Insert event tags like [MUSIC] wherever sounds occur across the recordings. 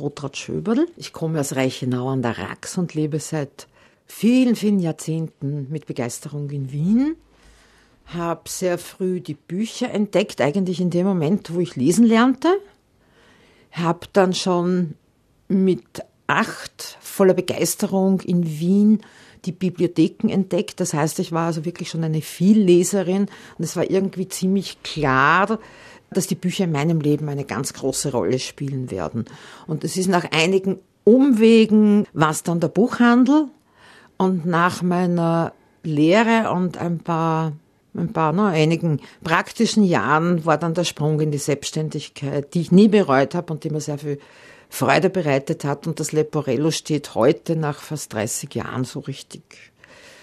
Rotraud Schöberl. Ich komme aus Reichenau an der Rax und lebe seit vielen, vielen Jahrzehnten mit Begeisterung in Wien. Habe sehr früh die Bücher entdeckt, eigentlich in dem Moment, wo ich lesen lernte. Habe dann schon mit acht voller Begeisterung in Wien die Bibliotheken entdeckt. Das heißt, ich war also wirklich schon eine Vielleserin und es war irgendwie ziemlich klar, dass die Bücher in meinem Leben eine ganz große Rolle spielen werden. Und es ist nach einigen Umwegen war es dann der Buchhandel und nach meiner Lehre und ein paar ein paar, ne, einigen praktischen Jahren war dann der Sprung in die Selbstständigkeit, die ich nie bereut habe und die mir sehr viel Freude bereitet hat. Und das Leporello steht heute nach fast 30 Jahren so richtig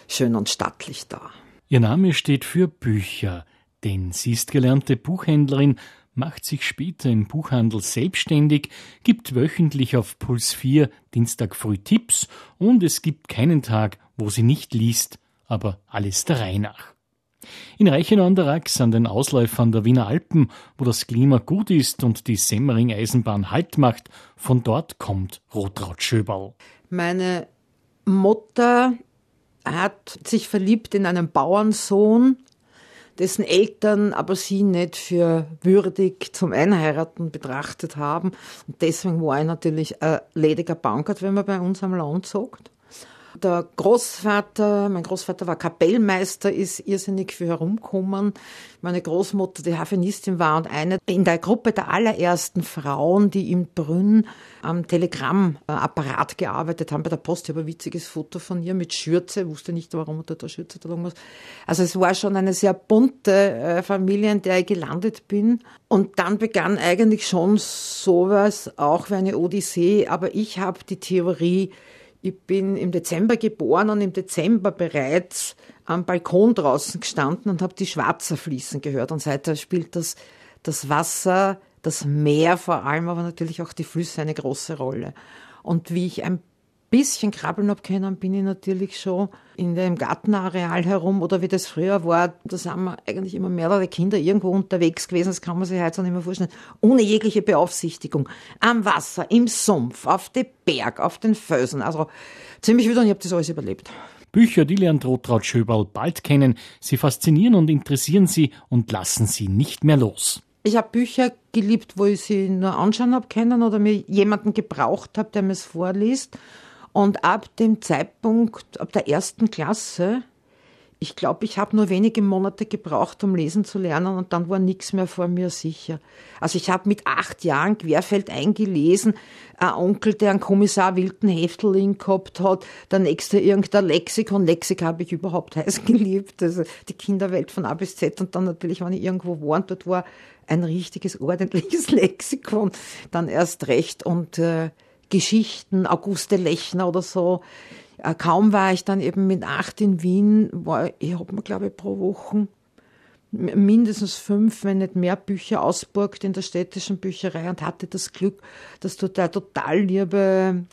schön und stattlich da. Ihr Name steht für Bücher, denn sie ist gelernte Buchhändlerin, macht sich später im Buchhandel selbstständig, gibt wöchentlich auf Puls 4 Dienstag früh Tipps und es gibt keinen Tag, wo sie nicht liest, aber alles der Reihe nach. In Reichenau an der Rax, an den Ausläufern der Wiener Alpen, wo das Klima gut ist und die Semmering-Eisenbahn Halt macht, von dort kommt Rotraud Schöberl. Meine Mutter hat sich verliebt in einen Bauernsohn, dessen Eltern aber sie nicht für würdig zum Einheiraten betrachtet haben. Und deswegen war er natürlich ein lediger Bankert, wenn man bei uns am Land sagt. Der Großvater, mein Großvater war Kapellmeister, ist irrsinnig viel herumgekommen. Meine Großmutter, die Hafenistin war und eine in der Gruppe der allerersten Frauen, die im Brünn am Telegrammapparat gearbeitet haben bei der Post. Ich habe ein witziges Foto von ihr mit Schürze, wusste nicht, warum unter der Schürze da muss. Also es war schon eine sehr bunte äh, Familie, in der ich gelandet bin. Und dann begann eigentlich schon sowas auch wie eine Odyssee, aber ich habe die Theorie, ich bin im Dezember geboren und im Dezember bereits am Balkon draußen gestanden und habe die Schwarzer fließen gehört. Und seither spielt das, das Wasser, das Meer vor allem, aber natürlich auch die Flüsse eine große Rolle. Und wie ich ein bisschen krabbeln habe können, bin ich natürlich schon in dem Gartenareal herum oder wie das früher war, da sind wir eigentlich immer mehrere Kinder irgendwo unterwegs gewesen, das kann man sich heute nicht mehr vorstellen, ohne jegliche Beaufsichtigung. Am Wasser, im Sumpf, auf den Berg, auf den Felsen, also ziemlich wieder und ich habe das alles überlebt. Bücher, die lernt Rotraud Schöberl bald kennen. Sie faszinieren und interessieren sie und lassen sie nicht mehr los. Ich habe Bücher geliebt, wo ich sie nur anschauen habe können oder mir jemanden gebraucht habe, der mir es vorliest. Und ab dem Zeitpunkt, ab der ersten Klasse, ich glaube, ich habe nur wenige Monate gebraucht, um lesen zu lernen und dann war nichts mehr vor mir sicher. Also ich habe mit acht Jahren querfeld eingelesen, ein Onkel, der einen Kommissar Wilden Hefteling gehabt hat, der nächste irgendein Lexikon. Lexik habe ich überhaupt heiß [LAUGHS] geliebt, also die Kinderwelt von A bis Z und dann natürlich, wenn ich irgendwo war und dort war ein richtiges, ordentliches [LAUGHS] Lexikon, dann erst recht und äh, Geschichten, Auguste Lechner oder so. Äh, kaum war ich dann eben mit acht in Wien, war, ich habe mir, glaube ich, pro Woche mindestens fünf, wenn nicht mehr Bücher ausburgt in der städtischen Bücherei und hatte das Glück, dass dort eine total liebe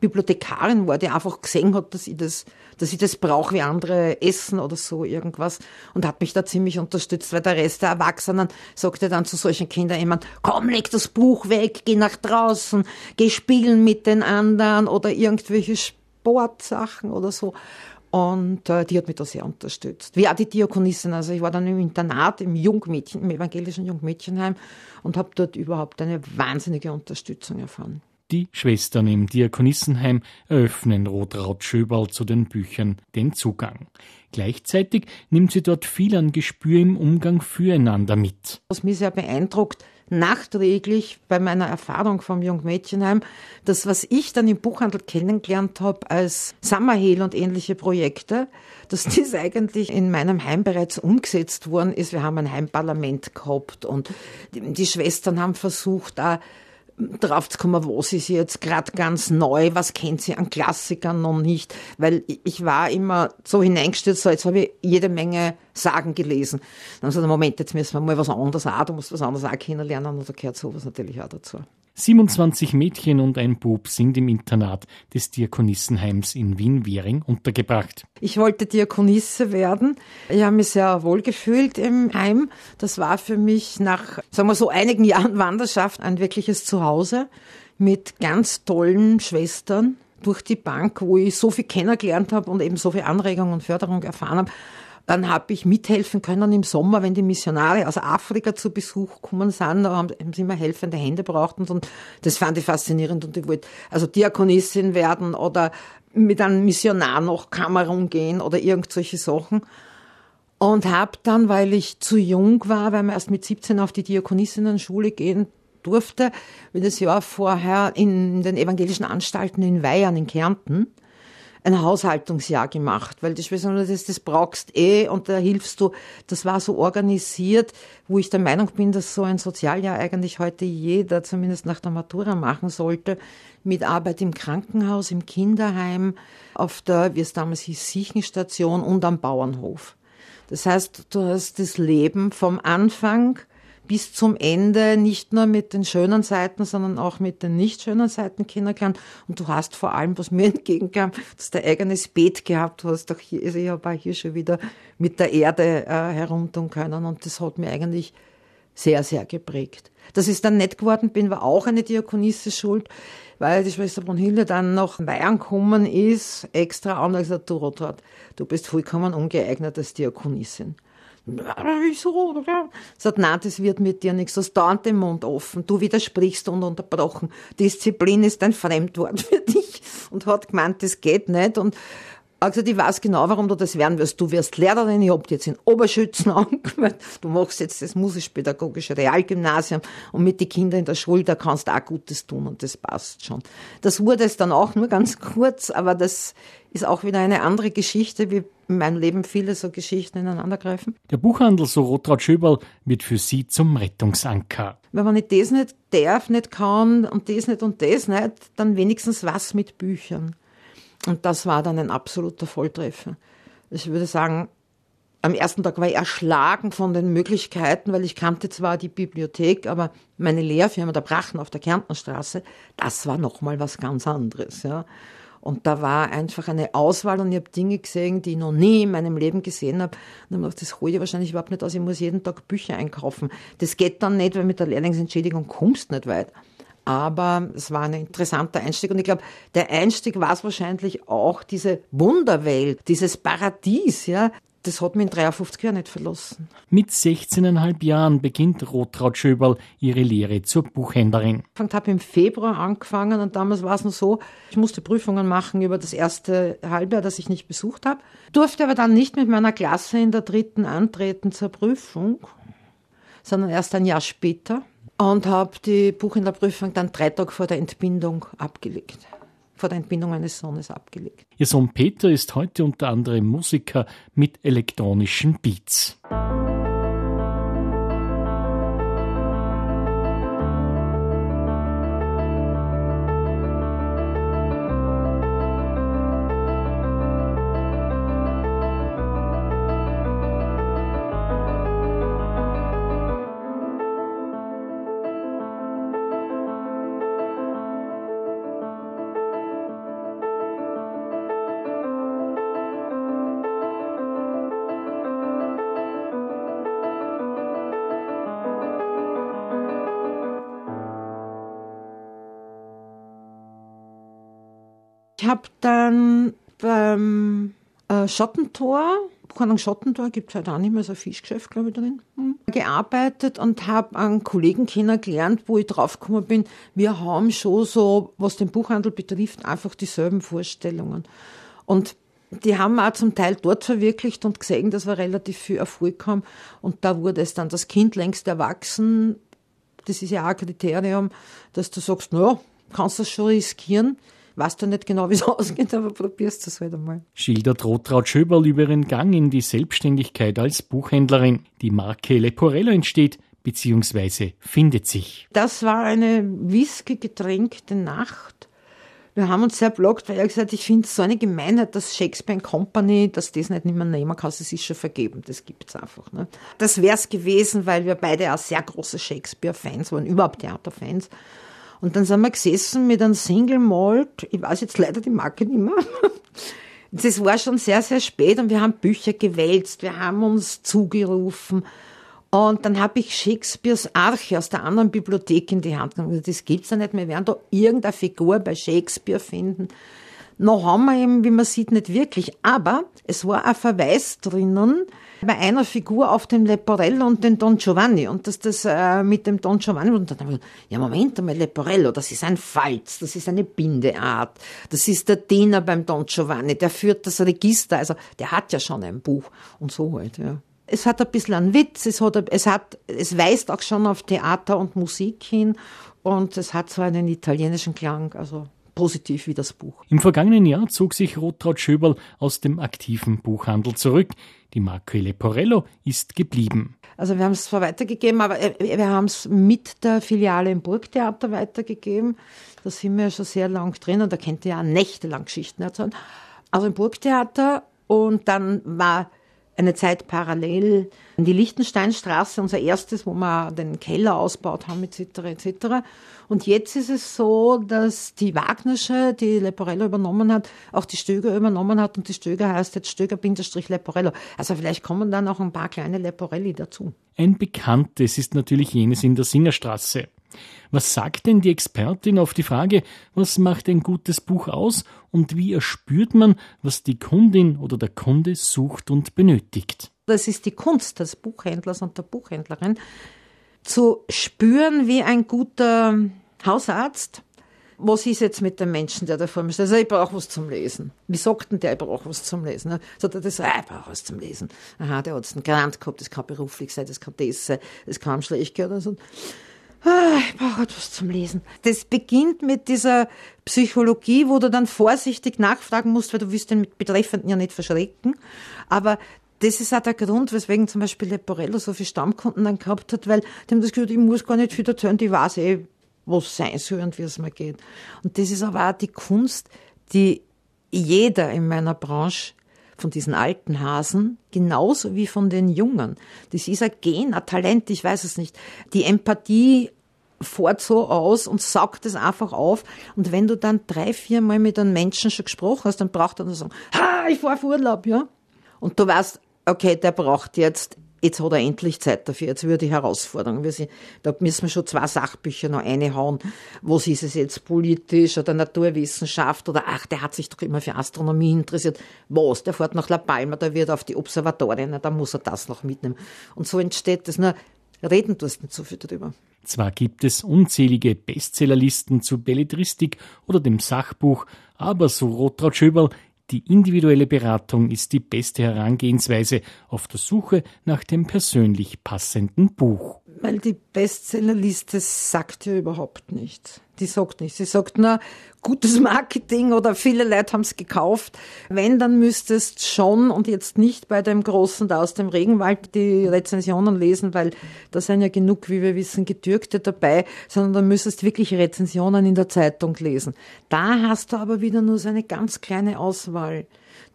Bibliothekarin war, die einfach gesehen hat, dass ich das, dass ich das brauche wie andere Essen oder so irgendwas und hat mich da ziemlich unterstützt, weil der Rest der Erwachsenen sagte dann zu solchen Kindern immer, komm, leg das Buch weg, geh nach draußen, geh spielen mit den anderen oder irgendwelche Sportsachen oder so. Und äh, die hat mich da sehr unterstützt. Wie auch die Diakonissin. Also ich war dann im Internat, im Jungmädchen, im evangelischen Jungmädchenheim und habe dort überhaupt eine wahnsinnige Unterstützung erfahren. Die Schwestern im Diakonissenheim eröffnen Rotraud Schöberl zu den Büchern den Zugang. Gleichzeitig nimmt sie dort viel an Gespür im Umgang füreinander mit. Was mich sehr beeindruckt, nachträglich bei meiner Erfahrung vom Jungmädchenheim, das, was ich dann im Buchhandel kennengelernt habe als Summerhill und ähnliche Projekte, dass das [LAUGHS] eigentlich in meinem Heim bereits umgesetzt worden ist. Wir haben ein Heimparlament gehabt und die Schwestern haben versucht, da drauf zu kommen, was ist jetzt gerade ganz neu, was kennt sie an Klassikern noch nicht, weil ich war immer so hineingestellt, so jetzt habe ich jede Menge Sagen gelesen. Dann so, Moment, jetzt müssen wir mal was anderes auch, du musst was anderes auch kennenlernen und da gehört sowas natürlich auch dazu. 27 Mädchen und ein Bub sind im Internat des Diakonissenheims in Wien-Währing untergebracht. Ich wollte Diakonisse werden. Ich habe mich sehr wohl gefühlt im Heim. Das war für mich nach, sagen wir so, einigen Jahren Wanderschaft ein wirkliches Zuhause mit ganz tollen Schwestern durch die Bank, wo ich so viel kennengelernt habe und eben so viel Anregung und Förderung erfahren habe. Dann habe ich mithelfen können im Sommer, wenn die Missionare aus Afrika zu Besuch gekommen sind, da haben sie immer helfende Hände braucht und das fand ich faszinierend und ich wollte also Diakonissin werden oder mit einem Missionar nach Kamerun gehen oder irgend solche Sachen. Und habe dann, weil ich zu jung war, weil man erst mit 17 auf die Diakonissinnen-Schule gehen durfte, wie das Jahr vorher in den evangelischen Anstalten in Weihern in Kärnten, ein Haushaltungsjahr gemacht, weil die Schwester das, das brauchst eh und da hilfst du. Das war so organisiert, wo ich der Meinung bin, dass so ein Sozialjahr eigentlich heute jeder zumindest nach der Matura machen sollte, mit Arbeit im Krankenhaus, im Kinderheim, auf der, wie es damals hieß, Siechenstation und am Bauernhof. Das heißt, du hast das Leben vom Anfang bis zum Ende nicht nur mit den schönen Seiten, sondern auch mit den nicht schönen Seiten kennengelernt. Und du hast vor allem, was mir [LAUGHS] entgegenkam, dass du ein eigenes Beet gehabt hast. Auch hier, also ich habe hier schon wieder mit der Erde äh, herumtun können. Und das hat mir eigentlich sehr, sehr geprägt. Dass ich dann nett geworden bin, war auch eine Diakonisse schuld, weil die Schwester Brunhilde dann noch Bayern gekommen ist, extra an, gesagt, du Rothard, du bist vollkommen ungeeignet als Diakonissin. Wieso? Sagt, nein, das wird mit dir nichts. Du hast dauernd den Mund offen. Du widersprichst ununterbrochen. Disziplin ist ein Fremdwort [LAUGHS] für dich. Und hat gemeint, das geht nicht. Und hat gesagt, ich weiß genau, warum du das werden wirst. Du wirst Lehrerin, ich hab dich jetzt in Oberschützen [LAUGHS] angemeldet. Du machst jetzt das musisch-pädagogische Realgymnasium und mit den Kindern in der Schule, da kannst du auch Gutes tun und das passt schon. Das wurde es dann auch nur ganz kurz, aber das ist auch wieder eine andere Geschichte, wie in meinem Leben viele so Geschichten ineinandergreifen. Der Buchhandel, so Rotraud Schöberl, wird für Sie zum Rettungsanker. Wenn man nicht das nicht darf, nicht kann und das nicht und das nicht, dann wenigstens was mit Büchern. Und das war dann ein absoluter Volltreffer. Ich würde sagen, am ersten Tag war ich erschlagen von den Möglichkeiten, weil ich kannte zwar die Bibliothek, aber meine Lehrfirma, der Brachen auf der Kärntnerstraße, das war nochmal was ganz anderes, ja. Und da war einfach eine Auswahl und ich habe Dinge gesehen, die ich noch nie in meinem Leben gesehen habe. Und habe gedacht, das hole ich wahrscheinlich überhaupt nicht aus. Ich muss jeden Tag Bücher einkaufen. Das geht dann nicht, weil mit der Lehrlingsentschädigung kommst nicht weit. Aber es war ein interessanter Einstieg und ich glaube, der Einstieg war es wahrscheinlich auch diese Wunderwelt, dieses Paradies, ja, das hat mich in 53 Jahren nicht verlassen. Mit 16,5 Jahren beginnt Rotraud Schöberl ihre Lehre zur Buchhändlerin. Ich habe im Februar angefangen und damals war es noch so, ich musste Prüfungen machen über das erste Halbjahr, das ich nicht besucht habe. Durfte aber dann nicht mit meiner Klasse in der dritten antreten zur Prüfung, sondern erst ein Jahr später und habe die Buchhändlerprüfung dann drei Tage vor der Entbindung abgelegt vor der Entbindung eines Sohnes abgelegt. Ihr Sohn Peter ist heute unter anderem Musiker mit elektronischen Beats. Schottentor, Buchhandlung Schottentor, gibt es halt auch nicht mehr so ein Fischgeschäft, glaube ich, drin, hm, gearbeitet und habe einen Kollegen kennengelernt, wo ich draufgekommen bin, wir haben schon so, was den Buchhandel betrifft, einfach dieselben Vorstellungen. Und die haben wir auch zum Teil dort verwirklicht und gesehen, dass wir relativ viel Erfolg haben. Und da wurde es dann das Kind längst erwachsen. Das ist ja auch ein Kriterium, dass du sagst, naja, kannst du das schon riskieren weißt du nicht genau, [LAUGHS] wie es ausgeht, aber probierst es halt einmal. Schildert Rotraud Schöberl über ihren Gang in die Selbstständigkeit als Buchhändlerin. Die Marke Leporello entsteht bzw. findet sich. Das war eine whisky-getränkte Nacht. Wir haben uns sehr blockt, weil er gesagt ich finde es so eine Gemeinheit, dass Shakespeare Company, dass das nicht mehr nehmen kann, es ist schon vergeben, das gibt es einfach. Ne? Das wäre es gewesen, weil wir beide auch sehr große Shakespeare-Fans waren, überhaupt Theaterfans. Und dann sind wir gesessen mit einem Single Malt, ich weiß jetzt leider die Marke nicht mehr. [LAUGHS] Das war schon sehr, sehr spät und wir haben Bücher gewälzt, wir haben uns zugerufen. Und dann habe ich Shakespeares Arche aus der anderen Bibliothek in die Hand genommen. Das gibt's ja nicht. Wir werden da irgendeine Figur bei Shakespeare finden. Noch haben wir eben, wie man sieht, nicht wirklich. Aber es war ein Verweis drinnen bei einer Figur auf den Leporello und den Don Giovanni. Und dass das äh, mit dem Don Giovanni, und dann habe ich ja Moment einmal, Leporello, das ist ein Falz, das ist eine Bindeart, das ist der Diener beim Don Giovanni, der führt das Register, also der hat ja schon ein Buch und so halt, ja. Es hat ein bisschen einen Witz, es, hat, es, hat, es weist auch schon auf Theater und Musik hin. Und es hat so einen italienischen Klang, also positiv wie das Buch. Im vergangenen Jahr zog sich Rotraud Schöberl aus dem aktiven Buchhandel zurück. Die Marke Leporello ist geblieben. Also wir haben es zwar weitergegeben, aber äh, wir haben es mit der Filiale im Burgtheater weitergegeben. Da sind wir ja schon sehr lang drin und da kennt ihr ja nächtelang Geschichten erzählen. Also im Burgtheater und dann war eine Zeit parallel die Lichtensteinstraße, unser erstes, wo wir den Keller ausgebaut haben, etc., etc. Und jetzt ist es so, dass die Wagnersche, die Leporello übernommen hat, auch die Stöger übernommen hat und die Stöger heißt jetzt Stöger-Leporello. Also vielleicht kommen dann auch ein paar kleine Leporelli dazu. Ein bekanntes ist natürlich jenes in der Singerstraße. Was sagt denn die Expertin auf die Frage, was macht ein gutes Buch aus und wie erspürt man, was die Kundin oder der Kunde sucht und benötigt? Das ist die Kunst des Buchhändlers und der Buchhändlerin, zu spüren, wie ein guter Hausarzt, was ist jetzt mit dem Menschen, der da vor mir steht? Also, ich brauche was zum Lesen. Wie sagt denn der, ich brauche was zum Lesen? Sagt er, das, ah, ich brauche was zum Lesen. Aha, der hat einen Grant gehabt, das kann beruflich sein, das kann das sein, das kann schlecht gehen oder so. Ah, ich brauche etwas zum Lesen. Das beginnt mit dieser Psychologie, wo du dann vorsichtig nachfragen musst, weil du willst den Betreffenden ja nicht verschrecken. Aber das ist auch der Grund, weswegen zum Beispiel Leporello so viele Stammkunden dann gehabt hat, weil haben das Gefühl, ich muss gar nicht viel erzählen, die weiß eh, was sein soll und wie es mir geht. Und das ist aber auch die Kunst, die jeder in meiner Branche von diesen alten Hasen, genauso wie von den Jungen. Das ist ein Gen, ein Talent, ich weiß es nicht. Die Empathie fährt so aus und saugt es einfach auf. Und wenn du dann drei, vier Mal mit einem Menschen schon gesprochen hast, dann braucht er nur sagen, ha, ich fahr auf Urlaub, ja. Und du weißt, okay, der braucht jetzt jetzt hat er endlich Zeit dafür, jetzt wird die Herausforderung. Wir sind, da müssen wir schon zwei Sachbücher noch reinhauen. Was ist es jetzt politisch oder Naturwissenschaft oder ach, der hat sich doch immer für Astronomie interessiert. Was? Der fährt nach La Palma, da wird auf die Observatorien, da muss er das noch mitnehmen. Und so entsteht das. Nur reden tust nicht so viel darüber. Zwar gibt es unzählige Bestsellerlisten zu Belletristik oder dem Sachbuch, aber so Rotraud Schöberl die individuelle Beratung ist die beste Herangehensweise auf der Suche nach dem persönlich passenden Buch. Weil die Bestsellerliste sagt ja überhaupt nichts. Die sagt nichts. Sie sagt nur gutes Marketing oder viele Leute haben es gekauft. Wenn, dann müsstest schon und jetzt nicht bei dem Großen da aus dem Regenwald die Rezensionen lesen, weil da sind ja genug, wie wir wissen, Getürkte dabei, sondern dann müsstest wirklich Rezensionen in der Zeitung lesen. Da hast du aber wieder nur so eine ganz kleine Auswahl.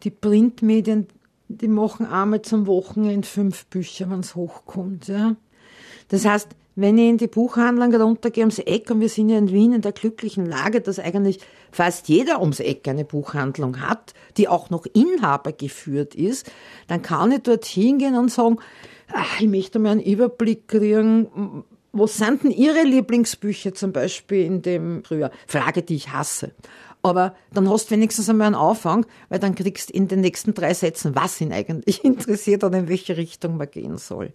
Die Printmedien, die machen einmal zum Wochenende fünf Bücher, wenn es hochkommt, ja. Das heißt, wenn ich in die Buchhandlung runtergehe ums Eck, und wir sind ja in Wien in der glücklichen Lage, dass eigentlich fast jeder ums Eck eine Buchhandlung hat, die auch noch Inhaber geführt ist, dann kann ich dort hingehen und sagen, ach, ich möchte mal einen Überblick kriegen, was sind denn Ihre Lieblingsbücher zum Beispiel in dem Frühjahr? Frage, die ich hasse. Aber dann hast du wenigstens einmal einen Auffang, weil dann kriegst du in den nächsten drei Sätzen, was ihn eigentlich [LAUGHS] interessiert und in welche Richtung man gehen soll.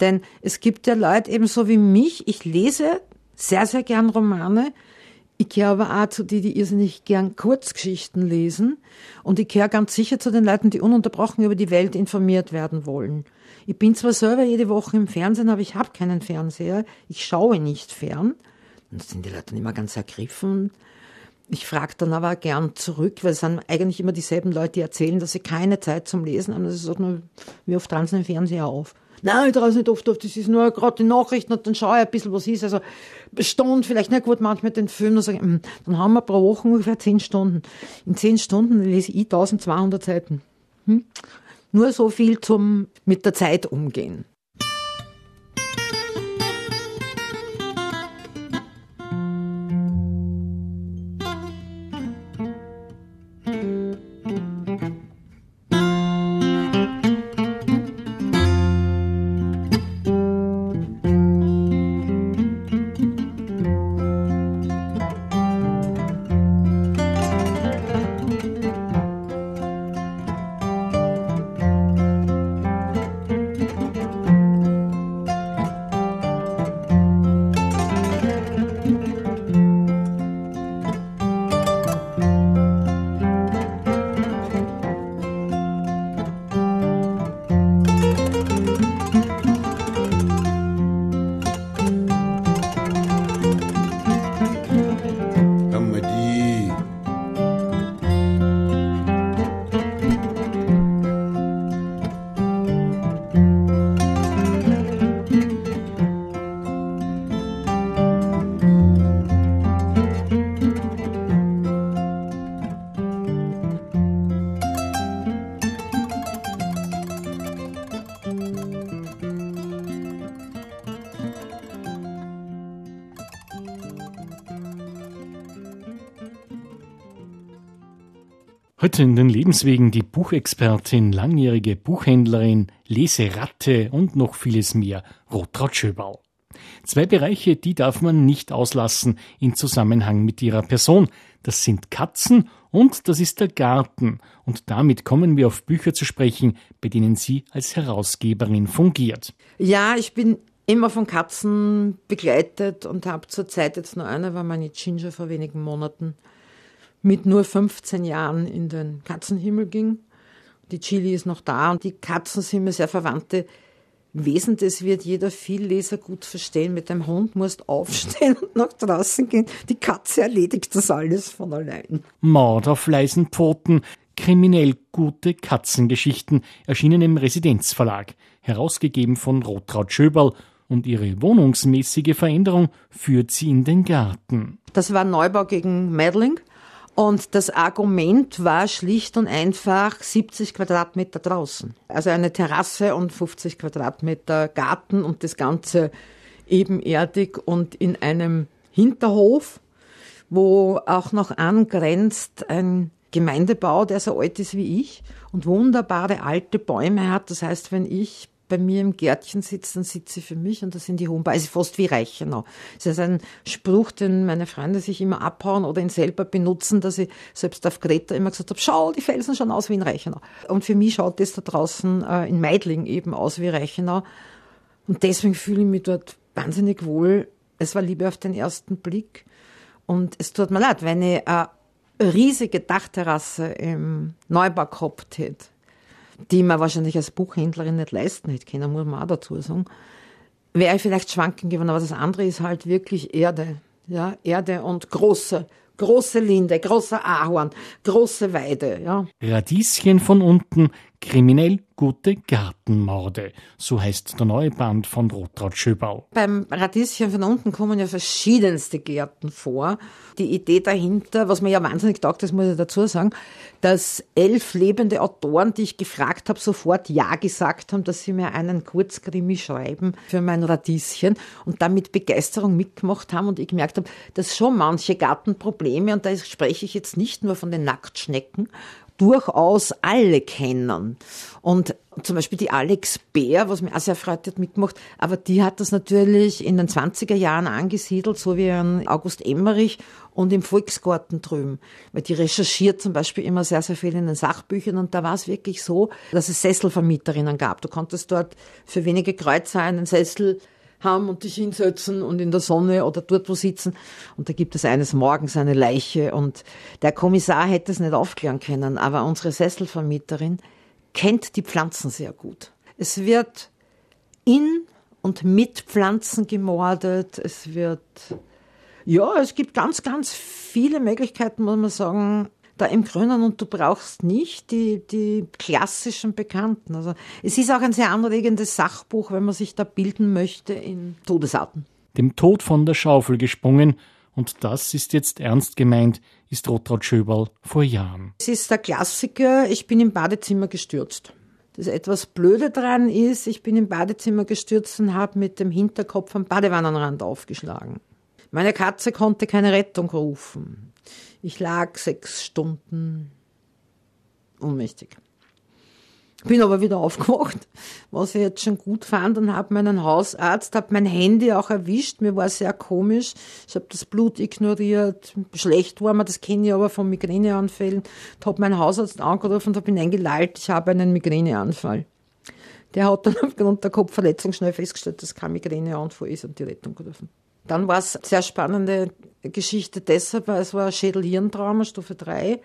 Denn es gibt ja Leute ebenso wie mich, ich lese sehr, sehr gern Romane. Ich gehöre aber auch zu die, die irrsinnig gern Kurzgeschichten lesen. Und ich gehöre ganz sicher zu den Leuten, die ununterbrochen über die Welt informiert werden wollen. Ich bin zwar selber jede Woche im Fernsehen, aber ich habe keinen Fernseher. Ich schaue nicht fern. Und sind die Leute dann immer ganz ergriffen. Ich frage dann aber gern zurück, weil es sind eigentlich immer dieselben Leute, die erzählen, dass sie keine Zeit zum Lesen haben. Das ist auch nur, wie oft dran den Fernseher auf? Nein, ich traue nicht oft auf, das ist nur gerade die Nachrichten und dann schaue ich ein bisschen, was ist. Also Stunden, vielleicht nicht gut, manchmal den Film, dann, sage ich, hm, dann haben wir pro Woche ungefähr zehn Stunden. In zehn Stunden lese ich 1200 Seiten. Hm? Nur so viel zum mit der Zeit umgehen. Heute in den Lebenswegen die Buchexpertin, langjährige Buchhändlerin, Leseratte und noch vieles mehr, Rotraud Schöbal. Zwei Bereiche, die darf man nicht auslassen in Zusammenhang mit ihrer Person. Das sind Katzen und das ist der Garten. Und damit kommen wir auf Bücher zu sprechen, bei denen sie als Herausgeberin fungiert. Ja, ich bin immer von Katzen begleitet und habe zurzeit jetzt nur eine, war meine Ginger vor wenigen Monaten mit nur 15 Jahren in den Katzenhimmel ging. Die Chili ist noch da und die Katzen sind mir sehr verwandte Wesen. Das wird jeder Vielleser gut verstehen. Mit dem Hund musst aufstehen und nach draußen gehen. Die Katze erledigt das alles von allein. Mord auf leisen Pfoten. Kriminell gute Katzengeschichten erschienen im Residenzverlag, herausgegeben von Rotraud Schöberl und ihre wohnungsmäßige Veränderung führt sie in den Garten. Das war Neubau gegen Medling. Und das Argument war schlicht und einfach 70 Quadratmeter draußen. Also eine Terrasse und 50 Quadratmeter Garten und das Ganze ebenerdig und in einem Hinterhof, wo auch noch angrenzt ein Gemeindebau, der so alt ist wie ich und wunderbare alte Bäume hat. Das heißt, wenn ich bei mir im Gärtchen sitzt, dann sitzt sie für mich und das sind die Bäume. Also fast wie Reichenau. Das ist ein Spruch, den meine Freunde sich immer abhauen oder ihn selber benutzen, dass ich selbst auf Greta immer gesagt habe, schau, die Felsen schauen aus wie in Reichenau. Und für mich schaut das da draußen äh, in Meidling eben aus wie Reichenau. Und deswegen fühle ich mich dort wahnsinnig wohl. Es war Liebe auf den ersten Blick. Und es tut mir leid, wenn ich eine riesige Dachterrasse im Neubau gehabt hätte, die man wahrscheinlich als Buchhändlerin nicht leisten hätte können, muss man auch dazu sagen, wäre ich vielleicht schwanken geworden. Aber das andere ist halt wirklich Erde. Ja, Erde und große, große Linde, großer Ahorn, große Weide, ja. Radieschen von unten, kriminell gute Gartenmorde. So heißt der neue Band von Rotraud Schöbau. Beim Radieschen von unten kommen ja verschiedenste Gärten vor. Die Idee dahinter, was mir ja wahnsinnig taugt, das muss ich dazu sagen, dass elf lebende Autoren, die ich gefragt habe, sofort Ja gesagt haben, dass sie mir einen Kurzkrimi schreiben für mein Radieschen und damit Begeisterung mitgemacht haben und ich gemerkt habe, dass schon manche Gartenprobleme, und da spreche ich jetzt nicht nur von den Nacktschnecken durchaus alle kennen. Und zum Beispiel die Alex Bär, was mir auch sehr freut, hat mitgemacht, aber die hat das natürlich in den 20er Jahren angesiedelt, so wie ein August Emmerich und im Volksgarten drüben. Weil die recherchiert zum Beispiel immer sehr, sehr viel in den Sachbüchern und da war es wirklich so, dass es Sesselvermieterinnen gab. Du konntest dort für wenige Kreuzer einen Sessel haben und dich hinsetzen und in der Sonne oder dort wo sitzen. Und da gibt es eines Morgens eine Leiche und der Kommissar hätte es nicht aufklären können, aber unsere Sesselvermieterin kennt die Pflanzen sehr gut. Es wird in und mit Pflanzen gemordet. Es wird, ja, es gibt ganz, ganz viele Möglichkeiten, muss man sagen, da im Grünen und du brauchst nicht die, die klassischen Bekannten. Also es ist auch ein sehr anregendes Sachbuch, wenn man sich da bilden möchte in Todesarten. Dem Tod von der Schaufel gesprungen und das ist jetzt ernst gemeint, ist Rotraud Schöberl vor Jahren. Es ist der Klassiker, ich bin im Badezimmer gestürzt. Das etwas Blöde dran ist, ich bin im Badezimmer gestürzt und habe mit dem Hinterkopf am Badewannenrand aufgeschlagen. Meine Katze konnte keine Rettung rufen. Ich lag sechs Stunden ohnmächtig. Bin aber wieder [LAUGHS] aufgewacht, was ich jetzt schon gut fand und habe meinen Hausarzt, habe mein Handy auch erwischt. Mir war sehr komisch. Ich habe das Blut ignoriert. Schlecht war mir, das kenne ich aber von Migräneanfällen. Ich habe meinen Hausarzt angerufen und habe ihn eingelallt, ich habe einen Migräneanfall. Der hat dann [LAUGHS] aufgrund der Kopfverletzung schnell festgestellt, dass kein Migräneanfall ist und die Rettung gerufen. Dann war es sehr spannende Geschichte deshalb, weil es war Schädel-Hirntrauma, Stufe 3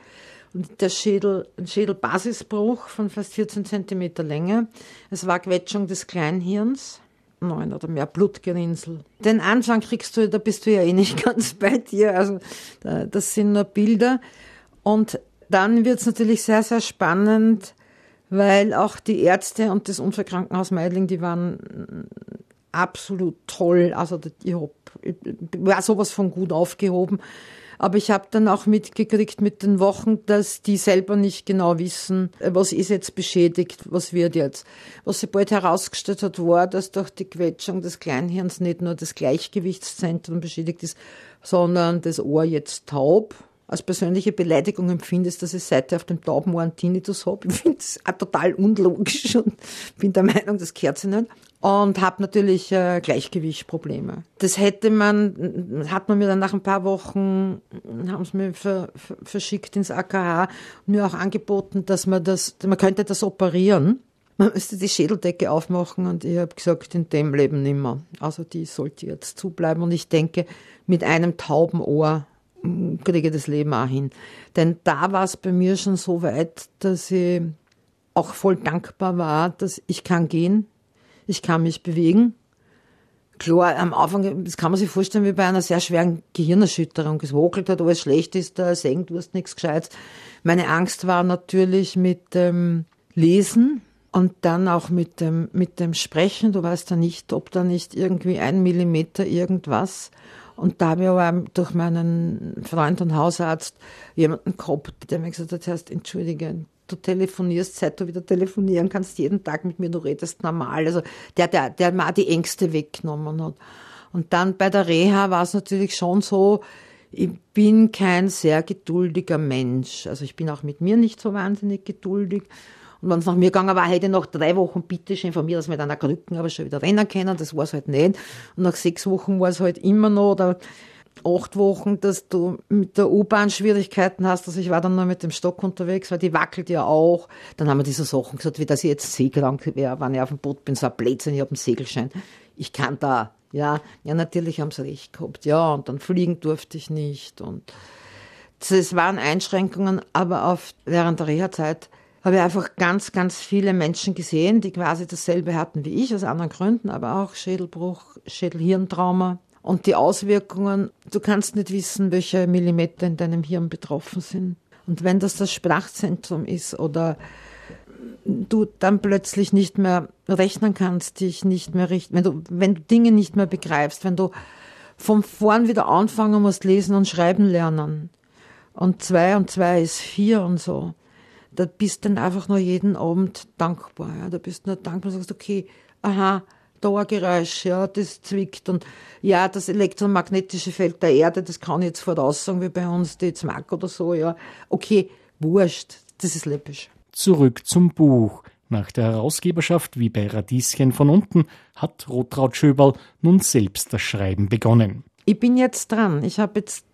und der Schädel, ein Schädelbasisbruch von fast 14 Zentimeter Länge. Es war Quetschung des Kleinhirns, neun oder mehr Blutgerinnsel. Den Anfang kriegst du, da bist du ja eh nicht [LAUGHS] ganz bei dir, also das sind nur Bilder. Und dann wird es natürlich sehr, sehr spannend, weil auch die Ärzte und das Unfallkrankenhaus Meidling, die waren absolut toll. Also ich, hab, ich war sowas von gut aufgehoben. Aber ich habe dann auch mitgekriegt mit den Wochen, dass die selber nicht genau wissen, was ist jetzt beschädigt, was wird jetzt. Was sie bald herausgestellt hat, war, dass durch die Quetschung des Kleinhirns nicht nur das Gleichgewichtszentrum beschädigt ist, sondern das Ohr jetzt taub als persönliche Beleidigung empfindest, dass ich seither auf dem Taubenohr einen Tinnitus habe. Ich finde es total unlogisch und bin der Meinung, das gehört sich nicht. Und habe natürlich äh, Gleichgewichtsprobleme. Das hätte man, hat man mir dann nach ein paar Wochen, haben sie mir ver, ver, verschickt ins AKH und mir auch angeboten, dass man das, man könnte das operieren. Man müsste die Schädeldecke aufmachen und ich habe gesagt, in dem Leben nimmer. Also die sollte jetzt zubleiben und ich denke, mit einem tauben Ohr kriege das Leben auch hin. Denn da war es bei mir schon so weit, dass ich auch voll dankbar war, dass ich kann gehen, ich kann mich bewegen. Klar, am Anfang, das kann man sich vorstellen wie bei einer sehr schweren Gehirnerschütterung. Es wackelt halt, alles schlecht ist, da senkt, du hast nichts Gescheites. Meine Angst war natürlich mit dem Lesen und dann auch mit dem, mit dem Sprechen. Du weißt ja nicht, ob da nicht irgendwie ein Millimeter irgendwas und da habe ich aber durch meinen Freund und Hausarzt jemanden gehabt, der mir gesagt hat, heißt, entschuldige, du telefonierst, seit du wieder telefonieren kannst, jeden Tag mit mir, du redest normal. Also der, der, der mir auch die Ängste weggenommen hat. Und dann bei der Reha war es natürlich schon so, ich bin kein sehr geduldiger Mensch. Also ich bin auch mit mir nicht so wahnsinnig geduldig. Und wenn es nach mir gegangen war, hätte ich nach drei Wochen bitte schon von mir, dass wir dann auch Rücken aber schon wieder rennen können. Das war es halt nicht. Und nach sechs Wochen war es halt immer noch, oder acht Wochen, dass du mit der U-Bahn Schwierigkeiten hast. Also ich war dann nur mit dem Stock unterwegs, weil die wackelt ja auch. Dann haben wir diese Sachen gesagt, wie dass ich jetzt seekrank wäre, wenn ich auf dem Boot bin, so ein Blödsinn, ich habe einen Segelschein. Ich kann da, ja. Ja, natürlich haben sie recht gehabt. Ja, und dann fliegen durfte ich nicht und es waren Einschränkungen, aber auf, während der Reha-Zeit habe ich einfach ganz, ganz viele Menschen gesehen, die quasi dasselbe hatten wie ich, aus anderen Gründen, aber auch Schädelbruch, Schädelhirntrauma. Und die Auswirkungen, du kannst nicht wissen, welche Millimeter in deinem Hirn betroffen sind. Und wenn das das Sprachzentrum ist oder du dann plötzlich nicht mehr rechnen kannst, dich nicht mehr richten, wenn du, wenn du Dinge nicht mehr begreifst, wenn du von vorn wieder anfangen musst, lesen und schreiben lernen. Und zwei und zwei ist vier und so da bist du dann einfach nur jeden Abend dankbar. Ja. Da bist du nur dankbar und sagst, okay, aha, da ein Geräusch, ja, das zwickt. Und ja, das elektromagnetische Feld der Erde, das kann ich jetzt voraussagen, wie bei uns die Zmack oder so, ja. Okay, wurscht, das ist läppisch. Zurück zum Buch. Nach der Herausgeberschaft, wie bei Radieschen von unten, hat Rotraud Schöberl nun selbst das Schreiben begonnen. Ich bin jetzt dran. Ich habe jetzt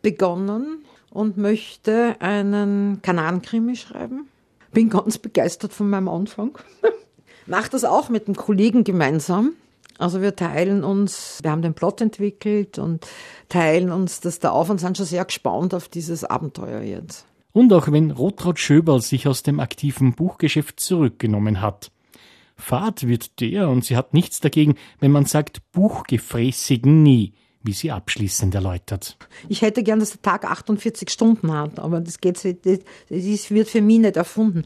begonnen, und möchte einen Kanankrimi schreiben. Bin ganz begeistert von meinem Anfang. [LAUGHS] Mache das auch mit einem Kollegen gemeinsam. Also wir teilen uns, wir haben den Plot entwickelt und teilen uns das da auf und sind schon sehr gespannt auf dieses Abenteuer jetzt. Und auch wenn Rotraud Schöberl sich aus dem aktiven Buchgeschäft zurückgenommen hat. Fahrt wird der, und sie hat nichts dagegen, wenn man sagt Buchgefräßigen nie wie sie abschließend erläutert. Ich hätte gern, dass der Tag 48 Stunden hat, aber das, geht, das, wird für mich nicht erfunden.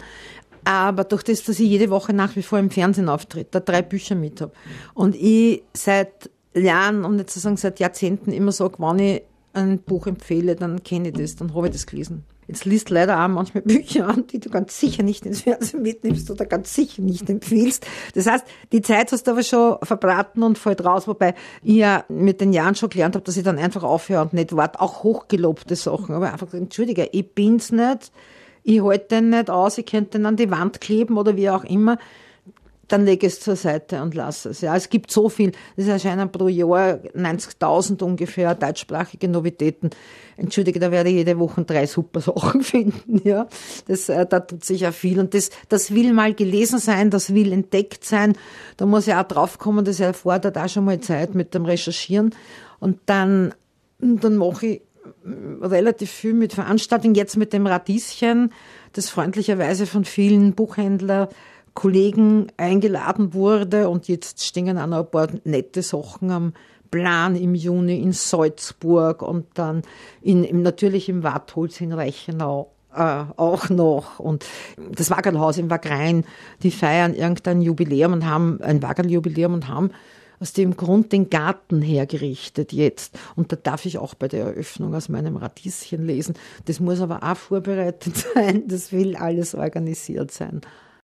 Aber durch das, dass ich jede Woche nach wie vor im Fernsehen auftritt, da drei Bücher mit habe und ich seit Jahren, um nicht zu sagen seit Jahrzehnten immer sage, wenn ich ein Buch empfehle, dann kenne ich das, dann habe ich das gelesen. Jetzt liest leider auch manchmal [LAUGHS] Bücher an, die du ganz sicher nicht ins Fernsehen mitnimmst oder ganz sicher nicht empfiehlst. Das heißt, die Zeit hast du aber schon verbraten und fällt raus, wobei ich ja mit den Jahren schon gelernt habe, dass ich dann einfach aufhöre und nicht warte. Auch hochgelobte Sachen. Aber einfach, entschuldige, ich bin's nicht, ich halte den nicht aus, ich könnte den an die Wand kleben oder wie auch immer dann lege es zur Seite und lasse es. Ja, es gibt so viel. Es erscheinen pro Jahr 90.000 ungefähr deutschsprachige Novitäten. Entschuldige, da werde ich jede Woche drei super Sachen [LAUGHS] finden. Ja, das, äh, da tut sich ja viel. Und das, das will mal gelesen sein, das will entdeckt sein. Da muss ich auch draufkommen, das erfordert auch schon mal Zeit mit dem Recherchieren. Und dann, dann mache ich relativ viel mit Veranstaltungen, jetzt mit dem Radieschen, das freundlicherweise von vielen Buchhändlern Kollegen eingeladen wurde und jetzt stehen auch noch ein paar nette Sachen am Plan im Juni in Salzburg und dann in, natürlich im Wattholz in Reichenau äh, auch noch. Und das Waggerlhaus im Wagrein, die feiern irgendein Jubiläum und haben ein Waggerljubiläum und haben aus dem Grund den Garten hergerichtet jetzt. Und da darf ich auch bei der Eröffnung aus meinem Radieschen lesen. Das muss aber auch vorbereitet [LAUGHS] sein. Das will alles organisiert sein.